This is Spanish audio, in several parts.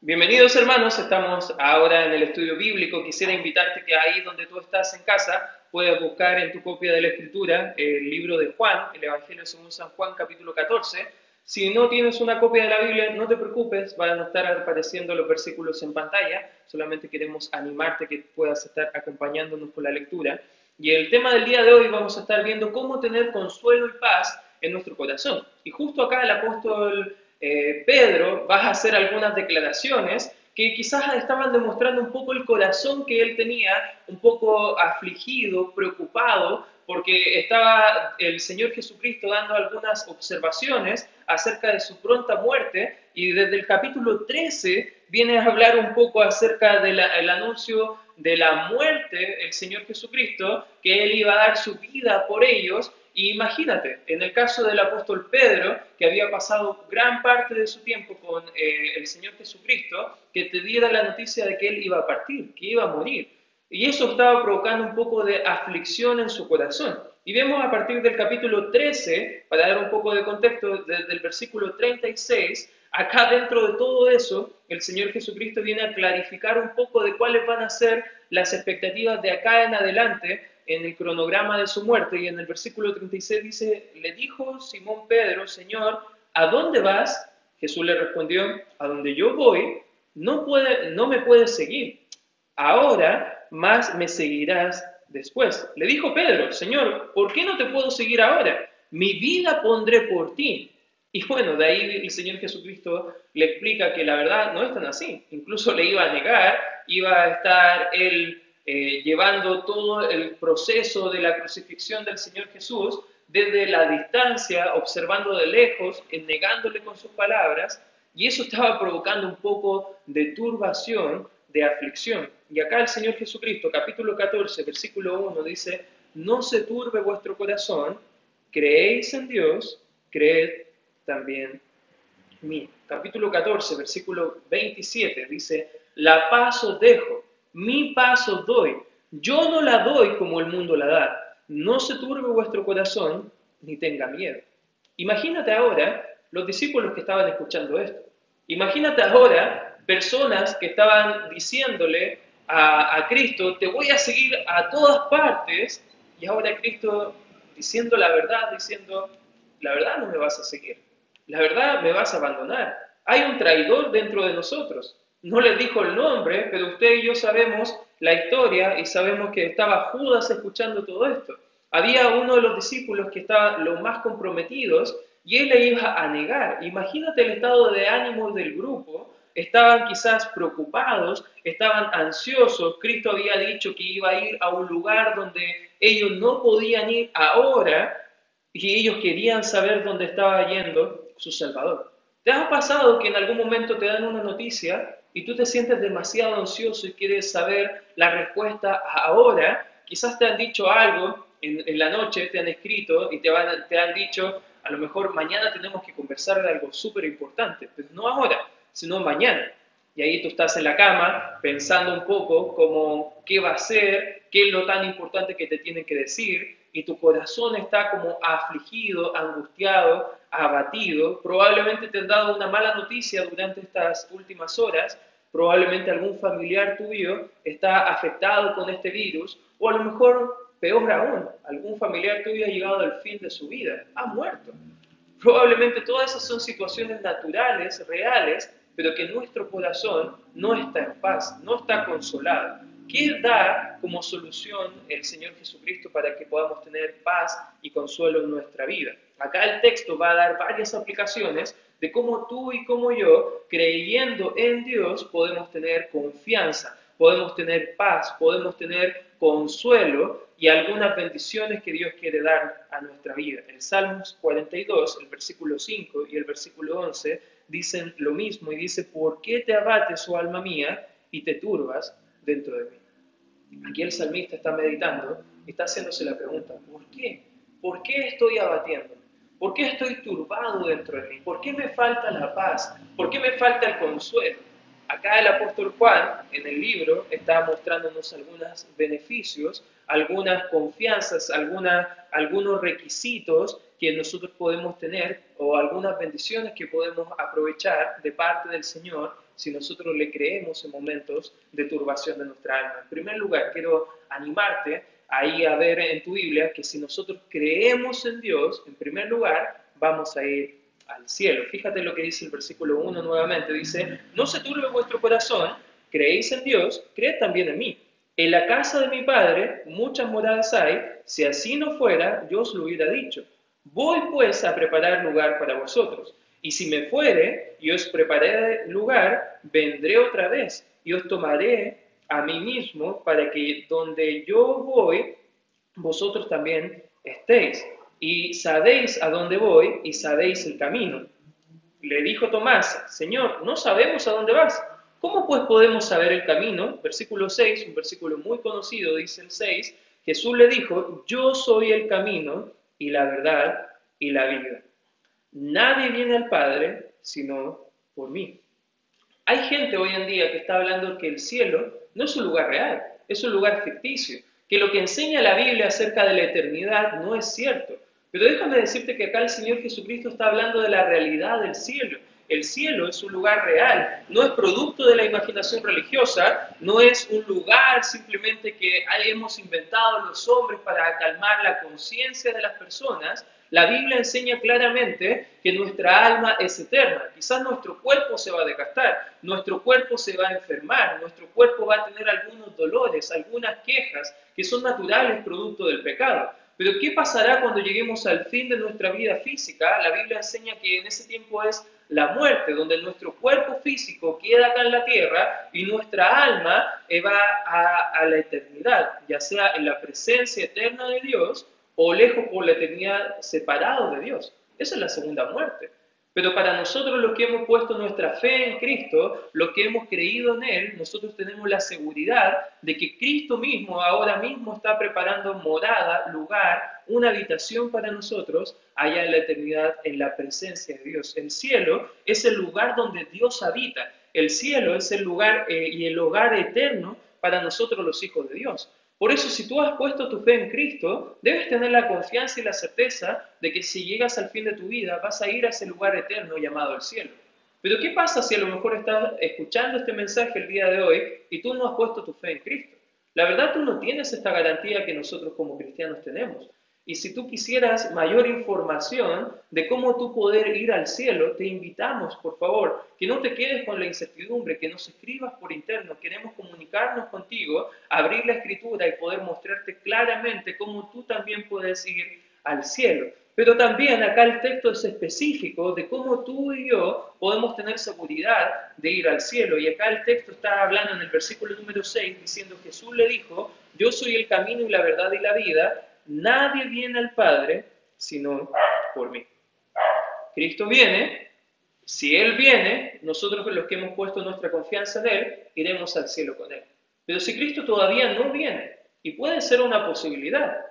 Bienvenidos hermanos, estamos ahora en el estudio bíblico. Quisiera invitarte que ahí donde tú estás en casa puedas buscar en tu copia de la escritura el libro de Juan, el Evangelio según San Juan capítulo 14. Si no tienes una copia de la Biblia, no te preocupes, van a estar apareciendo los versículos en pantalla. Solamente queremos animarte que puedas estar acompañándonos con la lectura. Y el tema del día de hoy vamos a estar viendo cómo tener consuelo y paz en nuestro corazón. Y justo acá el apóstol eh, Pedro va a hacer algunas declaraciones que quizás estaban demostrando un poco el corazón que él tenía, un poco afligido, preocupado, porque estaba el Señor Jesucristo dando algunas observaciones acerca de su pronta muerte y desde el capítulo 13 viene a hablar un poco acerca del anuncio de la muerte del Señor Jesucristo, que Él iba a dar su vida por ellos y imagínate, en el caso del apóstol Pedro, que había pasado gran parte de su tiempo con eh, el Señor Jesucristo, que te diera la noticia de que él iba a partir, que iba a morir. Y eso estaba provocando un poco de aflicción en su corazón. Y vemos a partir del capítulo 13, para dar un poco de contexto, desde el versículo 36, acá dentro de todo eso, el Señor Jesucristo viene a clarificar un poco de cuáles van a ser las expectativas de acá en adelante en el cronograma de su muerte y en el versículo 36 dice, le dijo Simón Pedro, Señor, ¿a dónde vas? Jesús le respondió, a donde yo voy, no, puede, no me puedes seguir. Ahora más me seguirás después. Le dijo Pedro, Señor, ¿por qué no te puedo seguir ahora? Mi vida pondré por ti. Y bueno, de ahí el Señor Jesucristo le explica que la verdad no es tan así. Incluso le iba a negar, iba a estar él eh, llevando todo el proceso de la crucifixión del Señor Jesús desde la distancia, observando de lejos, negándole con sus palabras, y eso estaba provocando un poco de turbación, de aflicción. Y acá el Señor Jesucristo, capítulo 14, versículo 1, dice, no se turbe vuestro corazón, creéis en Dios, creed también en mí. Capítulo 14, versículo 27, dice, la paz os dejo, mi paso doy. Yo no la doy como el mundo la da. No se turbe vuestro corazón ni tenga miedo. Imagínate ahora los discípulos que estaban escuchando esto. Imagínate ahora personas que estaban diciéndole a, Cristo, te voy a seguir a todas partes, y ahora Cristo diciendo la verdad, diciendo, la verdad no me vas a seguir, la verdad me vas a abandonar. Hay un traidor dentro de nosotros. No les dijo el nombre, pero usted y yo sabemos la historia y sabemos que estaba Judas escuchando todo esto. Había uno de los discípulos que estaba los más comprometidos y él le iba a negar. Imagínate el estado de ánimo del grupo. Estaban quizás preocupados, estaban ansiosos. Cristo había dicho que iba a ir a un lugar donde ellos no podían ir ahora y ellos querían saber dónde estaba yendo su Salvador. ¿Te ha pasado que en algún momento te dan una noticia y tú te sientes demasiado ansioso y quieres saber la respuesta ahora, quizás te han dicho algo en, la noche, te han escrito y te, te han dicho, a lo mejor mañana tenemos que conversar de algo súper importante, pero no ahora, sino mañana. Y ahí tú estás en la cama pensando un poco como qué va a ser, qué es lo tan importante que te tienen que decir, y tu corazón está como afligido, angustiado, abatido, probablemente te han dado una mala noticia durante estas últimas horas, probablemente algún familiar tuyo está afectado con este virus, o a lo mejor, peor aún, algún familiar tuyo ha llegado al fin de su vida, ha muerto. Probablemente todas esas son situaciones naturales, reales, pero que nuestro corazón no está en paz, no está consolado. ¿Qué da como solución el Señor Jesucristo para que podamos tener paz y consuelo en nuestra vida? Acá el texto va a dar varias aplicaciones de cómo tú y como yo, creyendo en Dios, podemos tener confianza, podemos tener paz, podemos tener consuelo y algunas bendiciones que Dios quiere dar a nuestra vida. El Salmos 42, el versículo 5 y el versículo 11 dicen lo mismo y dice, ¿por qué te abates, oh alma mía, y te turbas dentro de mí? Aquí el salmista está meditando está haciéndose la pregunta, ¿por qué? ¿Por qué estoy abatiendo? ¿Por qué estoy turbado dentro de mí? ¿Por qué me falta la paz? ¿Por qué me falta el consuelo? Acá el apóstol Juan, en el libro, está mostrándonos algunos beneficios, algunas confianzas, algunos requisitos que nosotros podemos tener o algunas bendiciones que podemos aprovechar de parte del Señor si nosotros le creemos en momentos de turbación de nuestra alma. En primer lugar, quiero animarte ahí a ver en tu Biblia que si nosotros creemos en Dios, en primer lugar, vamos a ir al cielo. Fíjate lo que dice el versículo 1 nuevamente. Dice, no se turbe vuestro corazón, creéis en Dios, creed también en mí. En la casa de mi Padre muchas moradas hay, si así no fuera, yo os lo hubiera dicho. Voy pues a preparar lugar para vosotros. Y si me fuere y os preparé lugar, vendré otra vez y os tomaré a mí mismo para que donde yo voy, vosotros también estéis. Y sabéis a dónde voy y sabéis el camino. Le dijo Tomás, Señor, no sabemos a dónde vas. ¿Cómo pues podemos saber el camino? Versículo 6, un versículo muy conocido, dice el 6, Jesús le dijo, yo soy el camino y la verdad y la vida. Nadie viene al Padre sino por mí. Hay gente hoy en día que está hablando que el cielo no es un lugar real, es un lugar ficticio, que lo que enseña la Biblia acerca de la eternidad no es cierto. Pero déjame decirte que acá el Señor Jesucristo está hablando de la realidad del cielo. El cielo es un lugar real, no es producto de la imaginación religiosa, no es un lugar simplemente que hemos inventado los hombres para calmar la conciencia de las personas, la Biblia enseña claramente que nuestra alma es eterna. Quizás nuestro cuerpo se va a desgastar, nuestro cuerpo se va a enfermar, nuestro cuerpo va a tener algunos dolores, algunas quejas que son naturales producto del pecado. Pero ¿qué pasará cuando lleguemos al fin de nuestra vida física? La Biblia enseña que en ese tiempo es la muerte, donde nuestro cuerpo físico queda acá en la tierra y nuestra alma va a, a la eternidad, ya sea en la presencia eterna de Dios o lejos por la eternidad separado de Dios. Esa es la segunda muerte. Pero para nosotros los que hemos puesto nuestra fe en Cristo, los que hemos creído en Él, nosotros tenemos la seguridad de que Cristo mismo ahora mismo está preparando morada, lugar, una habitación para nosotros allá en la eternidad, en la presencia de Dios. El cielo es el lugar donde Dios habita. El cielo es el lugar eh, y el hogar eterno para nosotros los hijos de Dios. Por eso, si tú has puesto tu fe en Cristo, debes tener la confianza y la certeza de que si llegas al fin de tu vida, vas a ir a ese lugar eterno llamado el cielo. Pero ¿qué pasa si a lo mejor estás escuchando este mensaje el día de hoy y tú no has puesto tu fe en Cristo? La verdad, tú no tienes esta garantía que nosotros como cristianos tenemos. Y si tú quisieras mayor información de cómo tú poder ir al cielo, te invitamos, por favor, que no te quedes con la incertidumbre, que nos escribas por interno. Queremos comunicarnos contigo, abrir la escritura y poder mostrarte claramente cómo tú también puedes ir al cielo. Pero también acá el texto es específico de cómo tú y yo podemos tener seguridad de ir al cielo. Y acá el texto está hablando en el versículo número 6 diciendo Jesús le dijo, yo soy el camino y la verdad y la vida, nadie viene al Padre sino por mí. Cristo viene, si Él viene, nosotros los que hemos puesto nuestra confianza en Él, iremos al cielo con Él. Pero si Cristo todavía no viene, y puede ser una posibilidad,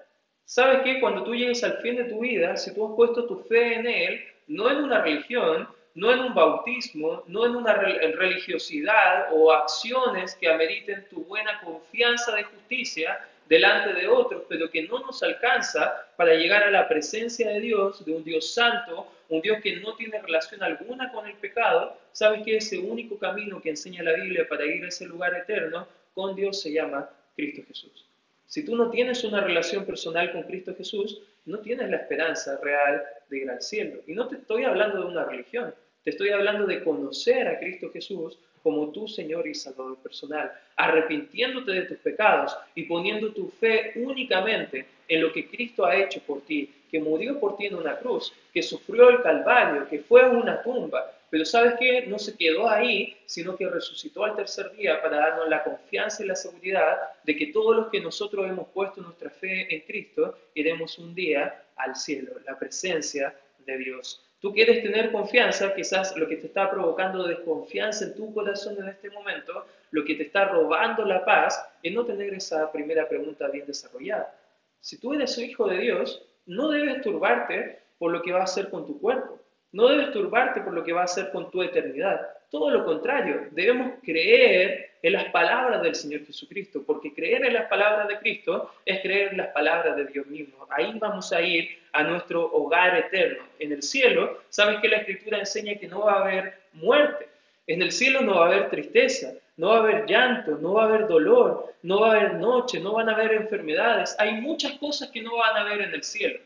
¿sabes qué? Cuando tú llegues al fin de tu vida, si tú has puesto tu fe en Él, no en una religión, no en un bautismo, no en una religiosidad o acciones que ameriten tu buena confianza de justicia, delante de otros, pero que no nos alcanza para llegar a la presencia de Dios, de un Dios santo, un Dios que no tiene relación alguna con el pecado, sabes que ese único camino que enseña la Biblia para ir a ese lugar eterno con Dios se llama Cristo Jesús. Si tú no tienes una relación personal con Cristo Jesús, no tienes la esperanza real de ir al cielo. Y no te estoy hablando de una religión, te estoy hablando de conocer a Cristo Jesús como tu Señor y Salvador personal, arrepintiéndote de tus pecados y poniendo tu fe únicamente en lo que Cristo ha hecho por ti, que murió por ti en una cruz, que sufrió el Calvario, que fue a una tumba, pero sabes que no se quedó ahí, sino que resucitó al tercer día para darnos la confianza y la seguridad de que todos los que nosotros hemos puesto nuestra fe en Cristo iremos un día al cielo, la presencia de Dios. Tú quieres tener confianza, quizás lo que te está provocando desconfianza en tu corazón en este momento, lo que te está robando la paz, es no tener esa primera pregunta bien desarrollada. Si tú eres hijo de Dios, no debes turbarte por lo que va a hacer con tu cuerpo, no debes turbarte por lo que va a hacer con tu eternidad. Todo lo contrario, debemos creer en las palabras del Señor Jesucristo, porque creer en las palabras de Cristo es creer en las palabras de Dios mismo. Ahí vamos a ir a nuestro hogar eterno. En el cielo, sabes que la Escritura enseña que no va a haber muerte. En el cielo no va a haber tristeza, no va a haber llanto, no va a haber dolor, no va a haber noche, no van a haber enfermedades. Hay muchas cosas que no van a haber en el cielo.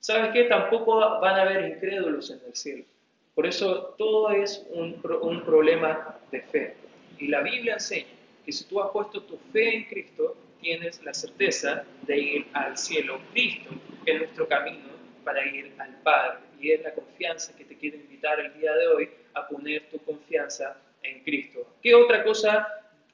¿Sabes qué? Tampoco van a haber incrédulos en el cielo. Por eso todo es un, un problema de fe. Y la Biblia enseña que si tú has puesto tu fe en Cristo, tienes la certeza de ir al cielo. Cristo es nuestro camino para ir al Padre. Y es la confianza que te quiero invitar el día de hoy a poner tu confianza en Cristo. ¿Qué otra cosa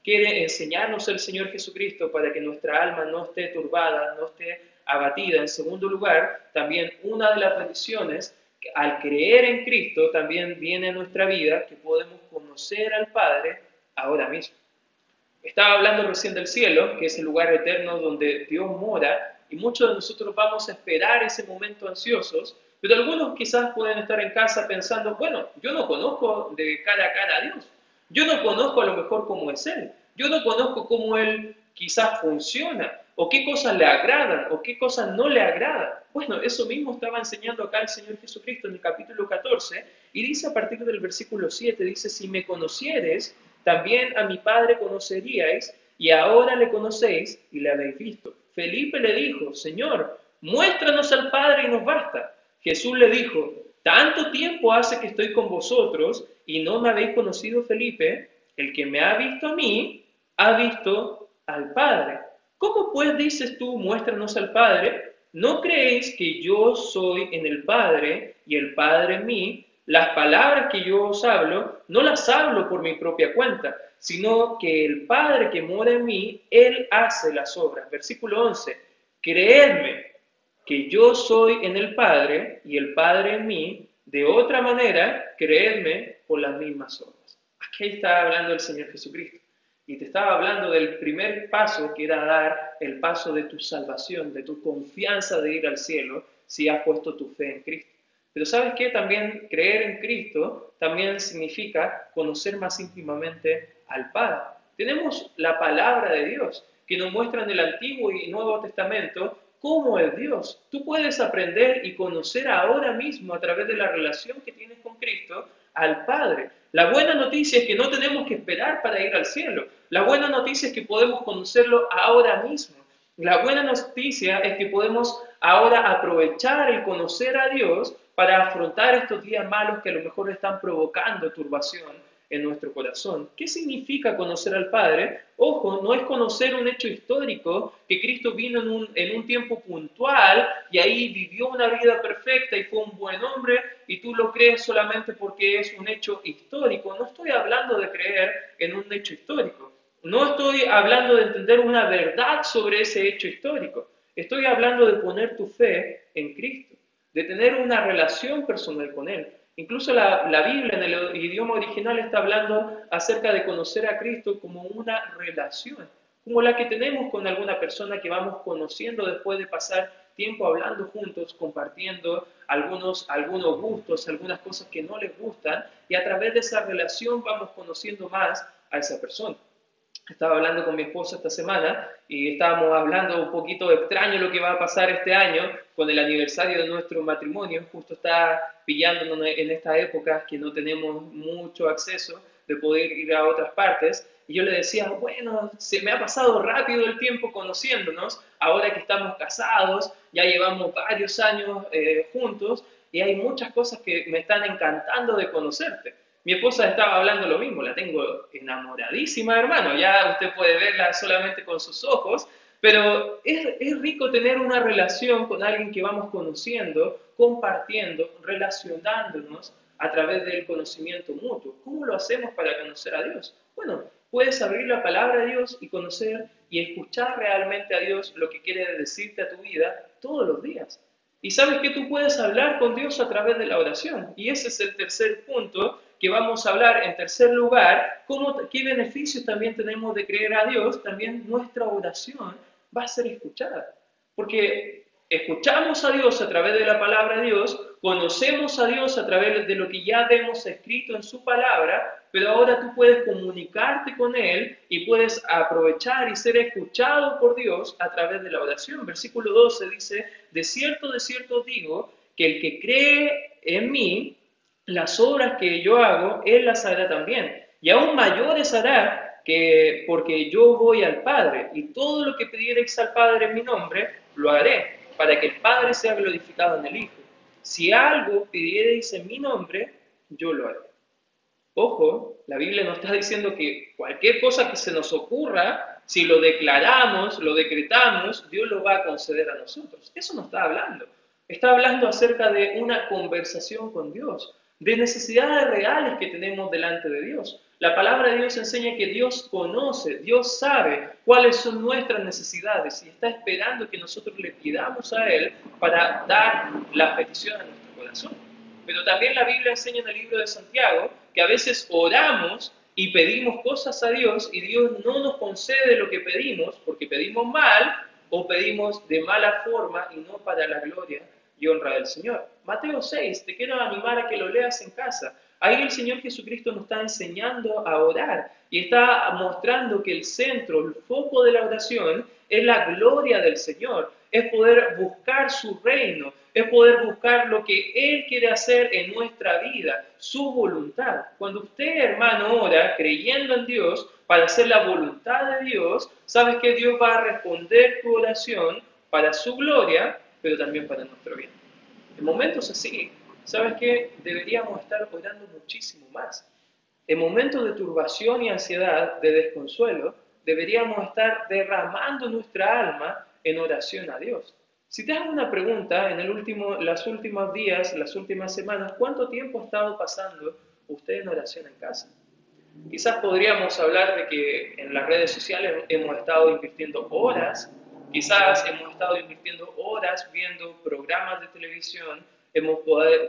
quiere enseñarnos el Señor Jesucristo para que nuestra alma no esté turbada, no esté abatida? En segundo lugar, también una de las bendiciones al creer en Cristo también viene a nuestra vida que podemos conocer al Padre ahora mismo. Estaba hablando recién del cielo, que es el lugar eterno donde Dios mora, y muchos de nosotros vamos a esperar ese momento ansiosos, pero algunos quizás pueden estar en casa pensando, bueno, yo no conozco de cara a cara a Dios, yo no conozco a lo mejor cómo es Él, yo no conozco cómo Él quizás funciona, o qué cosas le agradan, o qué cosas no le agradan. Bueno, eso mismo estaba enseñando acá el Señor Jesucristo en el capítulo 14, y dice a partir del versículo 7, dice, si me conocieres, también a mi Padre conoceríais, y ahora le conocéis y le habéis visto. Felipe le dijo, Señor, muéstranos al Padre y nos basta. Jesús le dijo, tanto tiempo hace que estoy con vosotros y no me habéis conocido, Felipe. El que me ha visto a mí, ha visto al Padre. ¿Cómo pues dices tú, muéstranos al Padre? ¿No creéis que yo soy en el Padre y el Padre en mí? Las palabras que yo os hablo, no las hablo por mi propia cuenta, sino que el Padre que mora en mí, Él hace las obras. Versículo 11, creedme que yo soy en el Padre y el Padre en mí, de otra manera, creedme por las mismas obras. Aquí está hablando el Señor Jesucristo. Y te estaba hablando del primer paso que era dar el paso de tu salvación, de tu confianza de ir al cielo, si has puesto tu fe en Cristo. Pero sabes qué? También creer en Cristo también significa conocer más íntimamente al Padre. Tenemos la palabra de Dios que nos muestra en el Antiguo y Nuevo Testamento cómo es Dios. Tú puedes aprender y conocer ahora mismo a través de la relación que tienes con Cristo al Padre. La buena noticia es que no tenemos que esperar para ir al cielo. La buena noticia es que podemos conocerlo ahora mismo. La buena noticia es que podemos ahora aprovechar el conocer a Dios para afrontar estos días malos que a lo mejor están provocando turbación en nuestro corazón. ¿Qué significa conocer al Padre? Ojo, no es conocer un hecho histórico, que Cristo vino en un, tiempo puntual y ahí vivió una vida perfecta y fue un buen hombre y tú lo crees solamente porque es un hecho histórico. No estoy hablando de creer en un hecho histórico. No estoy hablando de entender una verdad sobre ese hecho histórico. Estoy hablando de poner tu fe en Cristo de tener una relación personal con Él. Incluso la, Biblia en el idioma original está hablando acerca de conocer a Cristo como una relación, como la que tenemos con alguna persona que vamos conociendo después de pasar tiempo hablando juntos, compartiendo algunos, algunos gustos, algunas cosas que no les gustan, y a través de esa relación vamos conociendo más a esa persona. Estaba hablando con mi esposa esta semana y estábamos hablando un poquito extraño lo que va a pasar este año con el aniversario de nuestro matrimonio. Justo está pillándonos en esta época que no tenemos mucho acceso de poder ir a otras partes. Y yo le decía, bueno, se me ha pasado rápido el tiempo conociéndonos, ahora que estamos casados, ya llevamos varios años eh, juntos y hay muchas cosas que me están encantando de conocerte. Mi esposa estaba hablando lo mismo, la tengo enamoradísima, hermano, ya usted puede verla solamente con sus ojos, pero es, es, rico tener una relación con alguien que vamos conociendo, compartiendo, relacionándonos a través del conocimiento mutuo. ¿Cómo lo hacemos para conocer a Dios? Bueno, puedes abrir la palabra de Dios y conocer y escuchar realmente a Dios lo que quiere decirte a tu vida todos los días. Y sabes que tú puedes hablar con Dios a través de la oración. Y ese es el tercer punto que vamos a hablar en tercer lugar, cómo, qué beneficios también tenemos de creer a Dios, también nuestra oración va a ser escuchada. Porque escuchamos a Dios a través de la palabra de Dios, conocemos a Dios a través de lo que ya hemos escrito en su palabra, pero ahora tú puedes comunicarte con Él y puedes aprovechar y ser escuchado por Dios a través de la oración. Versículo 12 dice, de cierto, de cierto digo, que el que cree en mí, las obras que yo hago, Él las hará también. Y aún mayores hará que porque yo voy al Padre, y todo lo que pidiereis al Padre en mi nombre, lo haré, para que el Padre sea glorificado en el Hijo. Si algo pidiereis en mi nombre, yo lo haré. Ojo, la Biblia nos está diciendo que cualquier cosa que se nos ocurra, si lo declaramos, lo decretamos, Dios lo va a conceder a nosotros. Eso no está hablando. Está hablando acerca de una conversación con Dios, de necesidades reales que tenemos delante de Dios. La palabra de Dios enseña que Dios conoce, Dios sabe cuáles son nuestras necesidades y está esperando que nosotros le pidamos a Él para dar la petición a nuestro corazón. Pero también la Biblia enseña en el libro de Santiago que a veces oramos y pedimos cosas a Dios y Dios no nos concede lo que pedimos porque pedimos mal o pedimos de mala forma y no para la gloria y honra del Señor. Mateo 6, te quiero animar a que lo leas en casa. Ahí el Señor Jesucristo nos está enseñando a orar y está mostrando que el centro, el foco de la oración es la gloria del Señor, es poder buscar su reino, es poder buscar lo que Él quiere hacer en nuestra vida, su voluntad. Cuando usted, hermano, ora creyendo en Dios para hacer la voluntad de Dios, sabes que Dios va a responder tu oración para su gloria, pero también para nuestro bien. En momentos así, sabes que deberíamos estar orando muchísimo más. En momentos de turbación y ansiedad, de desconsuelo, deberíamos estar derramando nuestra alma en oración a Dios. Si te hago una pregunta, en el último, los últimos días, las últimas semanas, ¿cuánto tiempo ha estado pasando usted en oración en casa? Quizás podríamos hablar de que en las redes sociales hemos estado invirtiendo horas, quizás hemos estado invirtiendo horas viendo programas de televisión, hemos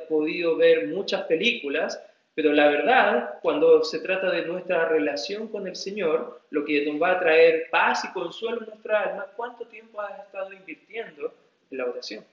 podido ver muchas películas, pero la verdad, cuando se trata de nuestra relación con el Señor, lo que nos va a traer paz y consuelo en nuestra alma, ¿cuánto tiempo has estado invirtiendo la oración.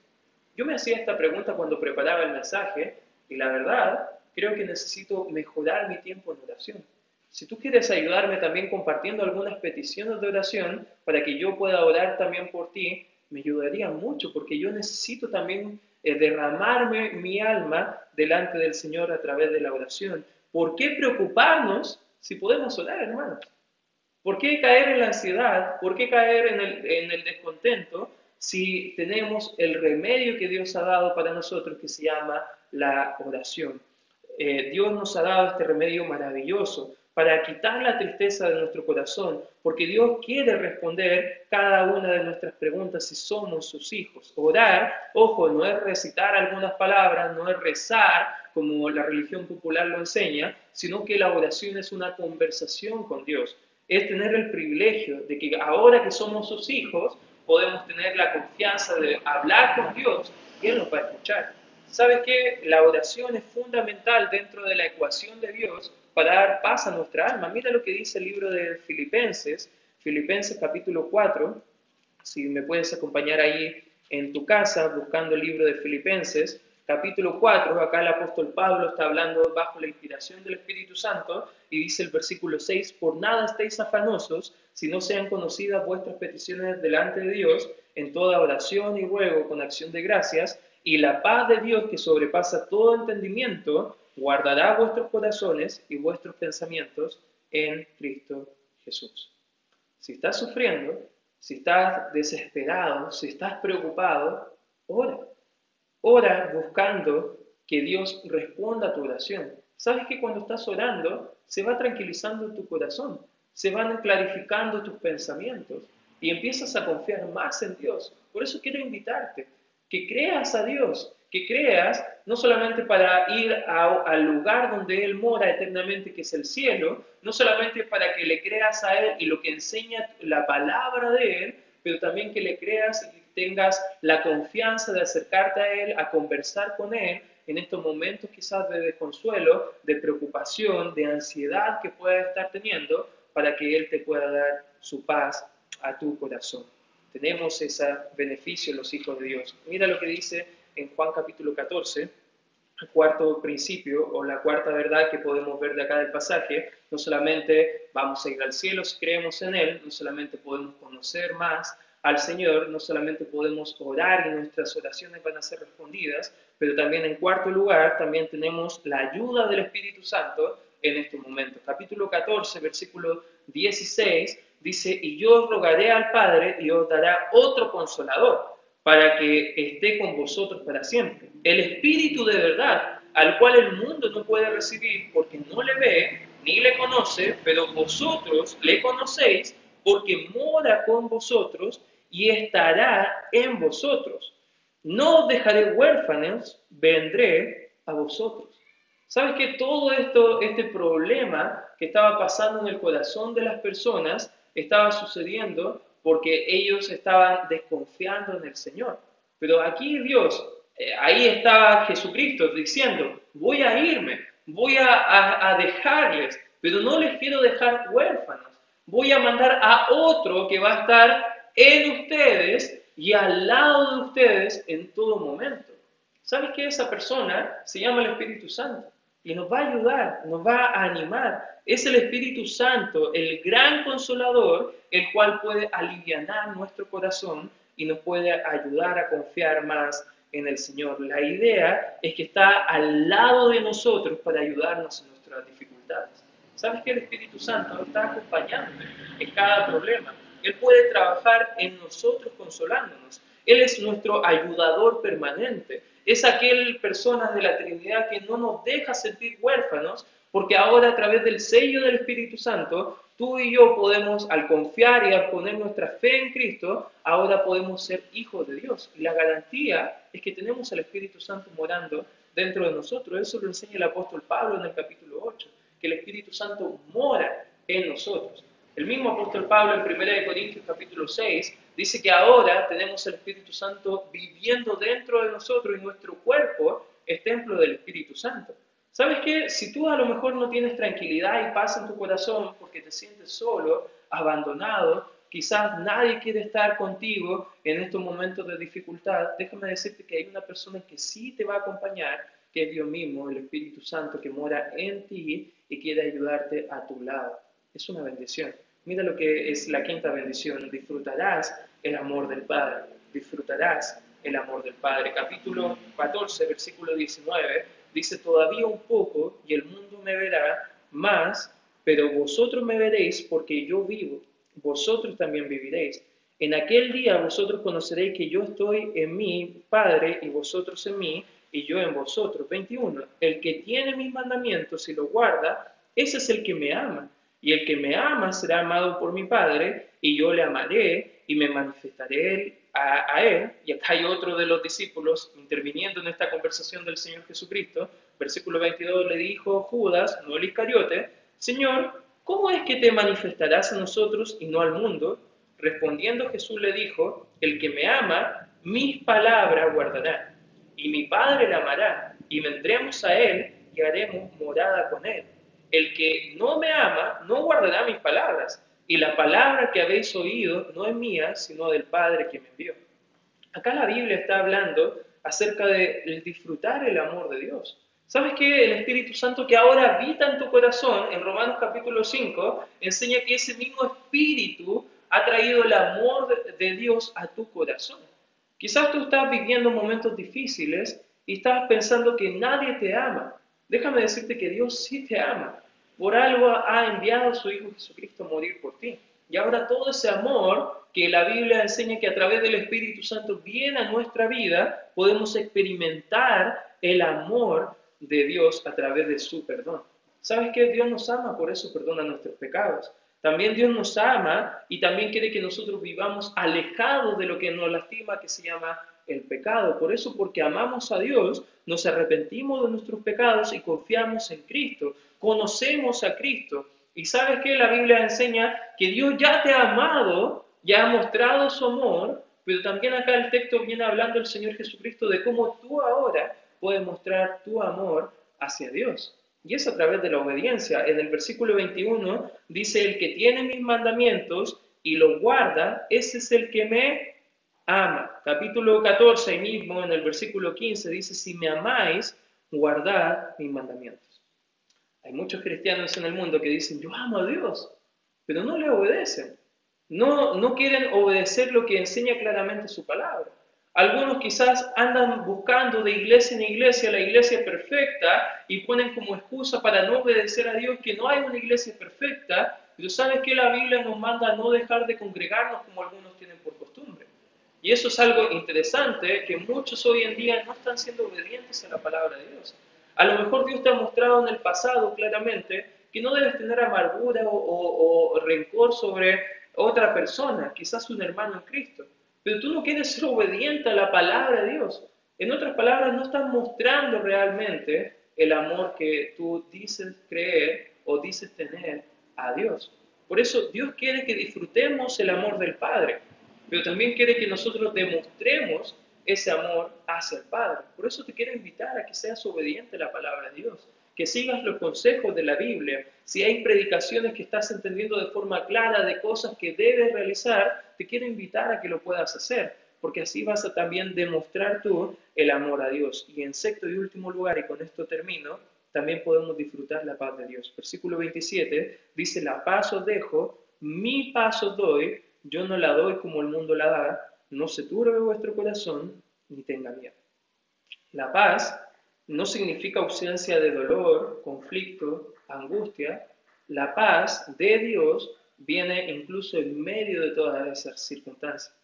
Yo me hacía esta pregunta cuando preparaba el mensaje y la verdad creo que necesito mejorar mi tiempo en oración. Si tú quieres ayudarme también compartiendo algunas peticiones de oración para que yo pueda orar también por ti, me ayudaría mucho porque yo necesito también eh, derramarme mi alma delante del Señor a través de la oración. ¿Por qué preocuparnos si podemos orar, hermanos? ¿Por qué caer en la ansiedad? ¿Por qué caer en el, en el descontento si tenemos el remedio que Dios ha dado para nosotros que se llama la oración. Eh, Dios nos ha dado este remedio maravilloso para quitar la tristeza de nuestro corazón, porque Dios quiere responder cada una de nuestras preguntas si somos sus hijos. Orar, ojo, no es recitar algunas palabras, no es rezar como la religión popular lo enseña, sino que la oración es una conversación con Dios. Es tener el privilegio de que ahora que somos sus hijos, podemos tener la confianza de hablar con Dios y Él nos va a escuchar. ¿Sabes qué? La oración es fundamental dentro de la ecuación de Dios para dar paz a nuestra alma. Mira lo que dice el libro de Filipenses, Filipenses capítulo 4. Si me puedes acompañar ahí en tu casa buscando el libro de Filipenses, capítulo 4, acá el apóstol Pablo está hablando bajo la inspiración del Espíritu Santo y dice el versículo 6, por nada estéis afanosos si no sean conocidas vuestras peticiones delante de Dios en toda oración y ruego con acción de gracias, y la paz de Dios que sobrepasa todo entendimiento, guardará vuestros corazones y vuestros pensamientos en Cristo Jesús. Si estás sufriendo, si estás desesperado, si estás preocupado, ora. Ora buscando que Dios responda a tu oración. Sabes que cuando estás orando, se va tranquilizando tu corazón, se van clarificando tus pensamientos y empiezas a confiar más en Dios. Por eso quiero invitarte, que creas a Dios, que creas no solamente para ir al lugar donde Él mora eternamente, que es el cielo, no solamente para que le creas a Él y lo que enseña la palabra de Él, pero también que le creas y tengas la confianza de acercarte a Él, a conversar con Él en estos momentos quizás de desconsuelo, de preocupación, de ansiedad que puedas estar teniendo, para que Él te pueda dar su paz a tu corazón. Tenemos ese beneficio los hijos de Dios. Mira lo que dice en Juan capítulo 14, el cuarto principio o la cuarta verdad que podemos ver de acá del pasaje. No solamente vamos a ir al cielo si creemos en Él, no solamente podemos conocer más al Señor, no solamente podemos orar y nuestras oraciones van a ser respondidas, pero también en cuarto lugar, también tenemos la ayuda del Espíritu Santo en estos momentos. Capítulo 14, versículo 16, dice, y yo rogaré al Padre y os dará otro consolador para que esté con vosotros para siempre. El Espíritu de verdad, al cual el mundo no puede recibir porque no le ve ni le conoce, pero vosotros le conocéis porque mora con vosotros y estará en vosotros. No os dejaré huérfanos, vendré a vosotros. ¿Sabes que todo esto, este problema que estaba pasando en el corazón de las personas, estaba sucediendo porque ellos estaban desconfiando en el Señor? Pero aquí Dios, eh, ahí estaba Jesucristo diciendo, voy a irme, voy a dejarles, pero no les quiero dejar huérfanos. Voy a mandar a otro que va a estar en ustedes y al lado de ustedes en todo momento. ¿Sabes que esa persona se llama el Espíritu Santo? Y nos va a ayudar, nos va a animar. Es el Espíritu Santo, el gran consolador, el cual puede aliviar nuestro corazón y nos puede ayudar a confiar más en el Señor. La idea es que está al lado de nosotros para ayudarnos en nuestras dificultades. ¿Sabes que el Espíritu Santo nos está acompañando en cada problema? Él puede trabajar en nosotros consolándonos. Él es nuestro ayudador permanente. Es aquel persona de la Trinidad que no nos deja sentir huérfanos, porque ahora a través del sello del Espíritu Santo, tú y yo podemos, al confiar y al poner nuestra fe en Cristo, ahora podemos ser hijos de Dios. Y la garantía es que tenemos al Espíritu Santo morando dentro de nosotros. Eso lo enseña el apóstol Pablo en el capítulo 8, que el Espíritu Santo mora en nosotros. El mismo apóstol Pablo en 1 Corintios capítulo 6 dice que ahora tenemos el Espíritu Santo viviendo dentro de nosotros y nuestro cuerpo es templo del Espíritu Santo. ¿Sabes qué? Si tú a lo mejor no tienes tranquilidad y paz en tu corazón porque te sientes solo, abandonado, quizás nadie quiere estar contigo en estos momentos de dificultad, déjame decirte que hay una persona que sí te va a acompañar, que es Dios mismo, el Espíritu Santo, que mora en ti y quiere ayudarte a tu lado es una bendición. Mira lo que es la quinta bendición. Disfrutarás el amor del Padre. Disfrutarás el amor del Padre. Capítulo 14, versículo 19, dice, todavía un poco y el mundo me verá más, pero vosotros me veréis porque yo vivo. Vosotros también viviréis. En aquel día vosotros conoceréis que yo estoy en mi Padre y vosotros en mí y yo en vosotros. 21. El que tiene mis mandamientos y los guarda, ese es el que me ama y el que me ama será amado por mi Padre, y yo le amaré y me manifestaré a, él. Y acá hay otro de los discípulos interviniendo en esta conversación del Señor Jesucristo. Versículo 22 le dijo Judas, no el Iscariote, Señor, ¿cómo es que te manifestarás a nosotros y no al mundo? Respondiendo Jesús le dijo, el que me ama, mis palabras guardará, y mi Padre le amará, y vendremos a él y haremos morada con él el que no me ama no guardará mis palabras, y la palabra que habéis oído no es mía, sino del Padre que me envió. Acá la Biblia está hablando acerca de disfrutar el amor de Dios. ¿Sabes que el Espíritu Santo que ahora habita en tu corazón, en Romanos capítulo 5, enseña que ese mismo Espíritu ha traído el amor de Dios a tu corazón? Quizás tú estás viviendo momentos difíciles y estás pensando que nadie te ama. Déjame decirte que Dios sí te ama por algo ha enviado a su Hijo Jesucristo a morir por ti. Y ahora todo ese amor que la Biblia enseña que a través del Espíritu Santo viene a nuestra vida, podemos experimentar el amor de Dios a través de su perdón. ¿Sabes que Dios nos ama? Por eso perdona nuestros pecados. También Dios nos ama y también quiere que nosotros vivamos alejados de lo que nos lastima, que se llama el pecado. Por eso, porque amamos a Dios, nos arrepentimos de nuestros pecados y confiamos en Cristo. Conocemos a Cristo. Y sabes que la Biblia enseña que Dios ya te ha amado, ya ha mostrado su amor, pero también acá el texto viene hablando el Señor Jesucristo de cómo tú ahora puedes mostrar tu amor hacia Dios. Y es a través de la obediencia. En el versículo 21 dice, el que tiene mis mandamientos y los guarda, ese es el que me ama. Capítulo 14 mismo, en el versículo 15, dice, si me amáis, guardad mis mandamientos. Hay muchos cristianos en el mundo que dicen, yo amo a Dios, pero no le obedecen. No, no quieren obedecer lo que enseña claramente su palabra. Algunos quizás andan buscando de iglesia en iglesia la iglesia perfecta y ponen como excusa para no obedecer a Dios que no hay una iglesia perfecta. Pero sabes que la Biblia nos manda a no dejar de congregarnos como algunos tienen por costumbre. Y eso es algo interesante, que muchos hoy en día no están siendo obedientes a la palabra de Dios. A lo mejor Dios te ha mostrado en el pasado claramente que no debes tener amargura o, rencor sobre otra persona, quizás un hermano en Cristo. Pero tú no quieres ser obediente a la palabra de Dios. En otras palabras, no estás mostrando realmente el amor que tú dices creer o dices tener a Dios. Por eso Dios quiere que disfrutemos el amor del Padre, pero también quiere que nosotros demostremos ese amor hacia el Padre. Por eso te quiero invitar a que seas obediente a la palabra de Dios que sigas los consejos de la Biblia. Si hay predicaciones que estás entendiendo de forma clara de cosas que debes realizar, te quiero invitar a que lo puedas hacer, porque así vas a también demostrar tú el amor a Dios. Y en sexto y último lugar, y con esto termino, también podemos disfrutar la paz de Dios. Versículo 27 dice, la paz os dejo, mi paz os doy, yo no la doy como el mundo la da, no se turbe vuestro corazón, ni tenga miedo. La paz no significa ausencia de dolor, conflicto, angustia. La paz de Dios viene incluso en medio de todas esas circunstancias.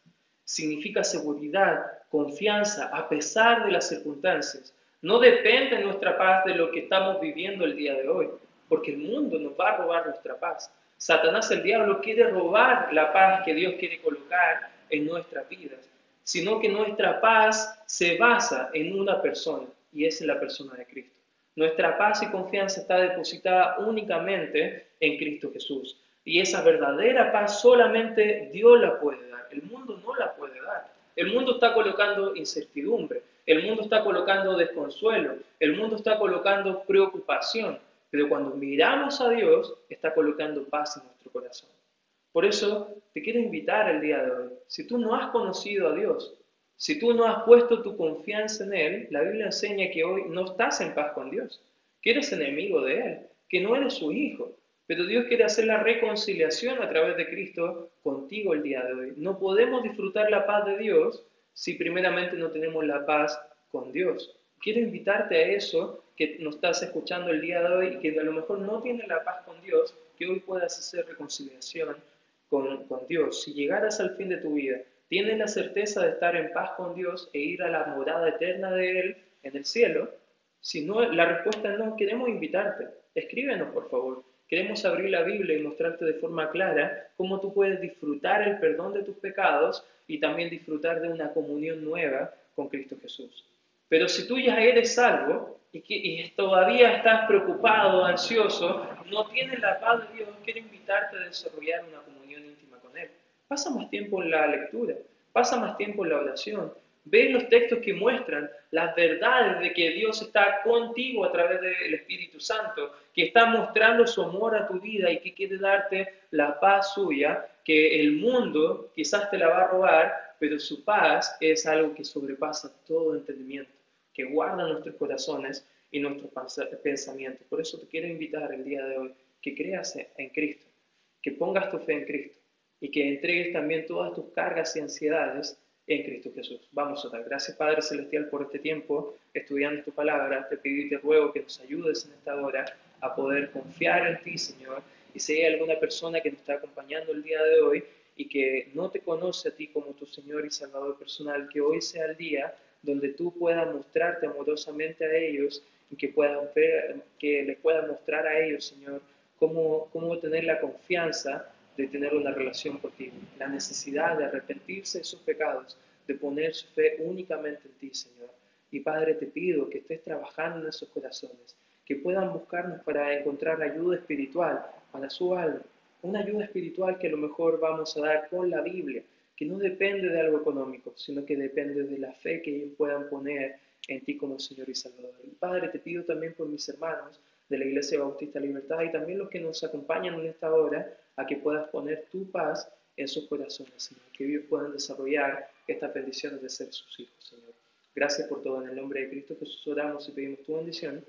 Significa seguridad, confianza, a pesar de las circunstancias. No depende nuestra paz de lo que estamos viviendo el día de hoy, porque el mundo nos va a robar nuestra paz. Satanás, el diablo, quiere robar la paz que Dios quiere colocar en nuestras vidas, sino que nuestra paz se basa en una persona, y es la persona de Cristo. Nuestra paz y confianza está depositada únicamente en Cristo Jesús. Y esa verdadera paz solamente Dios la puede dar. El mundo no la puede dar. El mundo está colocando incertidumbre. El mundo está colocando desconsuelo. El mundo está colocando preocupación. Pero cuando miramos a Dios, está colocando paz en nuestro corazón. Por eso te quiero invitar el día de hoy. Si tú no has conocido a Dios, si tú no has puesto tu confianza en Él, la Biblia enseña que hoy no estás en paz con Dios, que eres enemigo de Él, que no eres su hijo. Pero Dios quiere hacer la reconciliación a través de Cristo contigo el día de hoy. No podemos disfrutar la paz de Dios si primeramente no tenemos la paz con Dios. Quiero invitarte a eso que nos estás escuchando el día de hoy y que a lo mejor no tienes la paz con Dios, que hoy puedas hacer reconciliación con, con Dios. Si llegaras al fin de tu vida ¿Tienes la certeza de estar en paz con Dios e ir a la morada eterna de Él en el cielo? Si no, la respuesta es no, queremos invitarte. Escríbenos, por favor. Queremos abrir la Biblia y mostrarte de forma clara cómo tú puedes disfrutar el perdón de tus pecados y también disfrutar de una comunión nueva con Cristo Jesús. Pero si tú ya eres salvo y, y todavía estás preocupado, ansioso, no tienes la paz de Dios, quiero invitarte a desarrollar una comunión íntima con Él. Pasa más tiempo en la lectura, pasa más tiempo en la oración. Ve los textos que muestran las verdades de que Dios está contigo a través del Espíritu Santo, que está mostrando su amor a tu vida y que quiere darte la paz suya, que el mundo quizás te la va a robar, pero su paz es algo que sobrepasa todo entendimiento, que guarda nuestros corazones y nuestros pensamientos. Por eso te quiero invitar el día de hoy que creas en Cristo, que pongas tu fe en Cristo y que entregues también todas tus cargas y ansiedades en Cristo Jesús. Vamos a dar gracias Padre Celestial por este tiempo estudiando tu palabra. Te pido y te ruego que nos ayudes en esta hora a poder confiar en ti, Señor. Y si hay alguna persona que nos está acompañando el día de hoy y que no te conoce a ti como tu Señor y Salvador personal, que hoy sea el día donde tú puedas mostrarte amorosamente a ellos y que, puedan que les puedas mostrar a ellos, Señor, cómo, cómo tener la confianza de tener una relación contigo, la necesidad de arrepentirse de sus pecados, de poner su fe únicamente en ti, Señor. Y Padre, te pido que estés trabajando en esos corazones, que puedan buscarnos para encontrar ayuda espiritual para su alma, una ayuda espiritual que a lo mejor vamos a dar con la Biblia, que no depende de algo económico, sino que depende de la fe que ellos puedan poner en ti como Señor y Salvador. Padre, te pido también por mis hermanos de la Iglesia Bautista Libertad y también los que nos acompañan en esta hora, a que puedas poner tu paz en sus corazones, Señor, que ellos puedan desarrollar estas bendiciones de ser sus hijos, Señor. Gracias por todo. En el nombre de Cristo Jesús oramos y pedimos tu bendición.